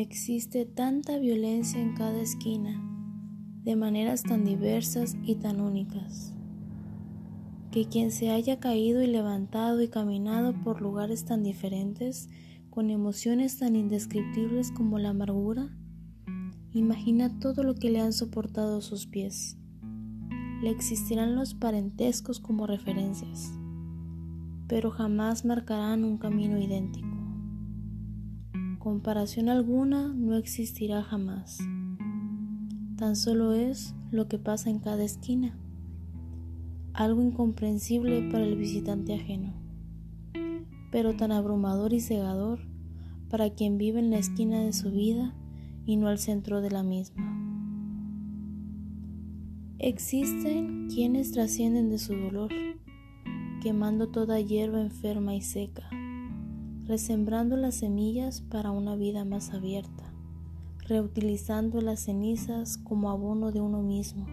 Existe tanta violencia en cada esquina, de maneras tan diversas y tan únicas, que quien se haya caído y levantado y caminado por lugares tan diferentes, con emociones tan indescriptibles como la amargura, imagina todo lo que le han soportado sus pies. Le existirán los parentescos como referencias, pero jamás marcarán un camino idéntico. Comparación alguna no existirá jamás. Tan solo es lo que pasa en cada esquina, algo incomprensible para el visitante ajeno, pero tan abrumador y cegador para quien vive en la esquina de su vida y no al centro de la misma. Existen quienes trascienden de su dolor, quemando toda hierba enferma y seca, resembrando las semillas para una vida más abierta, reutilizando las cenizas como abono de uno mismo.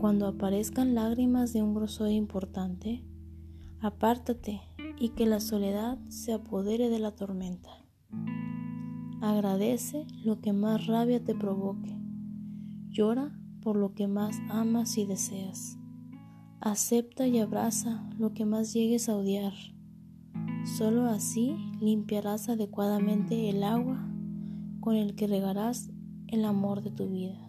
Cuando aparezcan lágrimas de un grosor importante, apártate y que la soledad se apodere de la tormenta. Agradece lo que más rabia te provoque. Llora por lo que más amas y deseas. Acepta y abraza lo que más llegues a odiar. Solo así limpiarás adecuadamente el agua con el que regarás el amor de tu vida.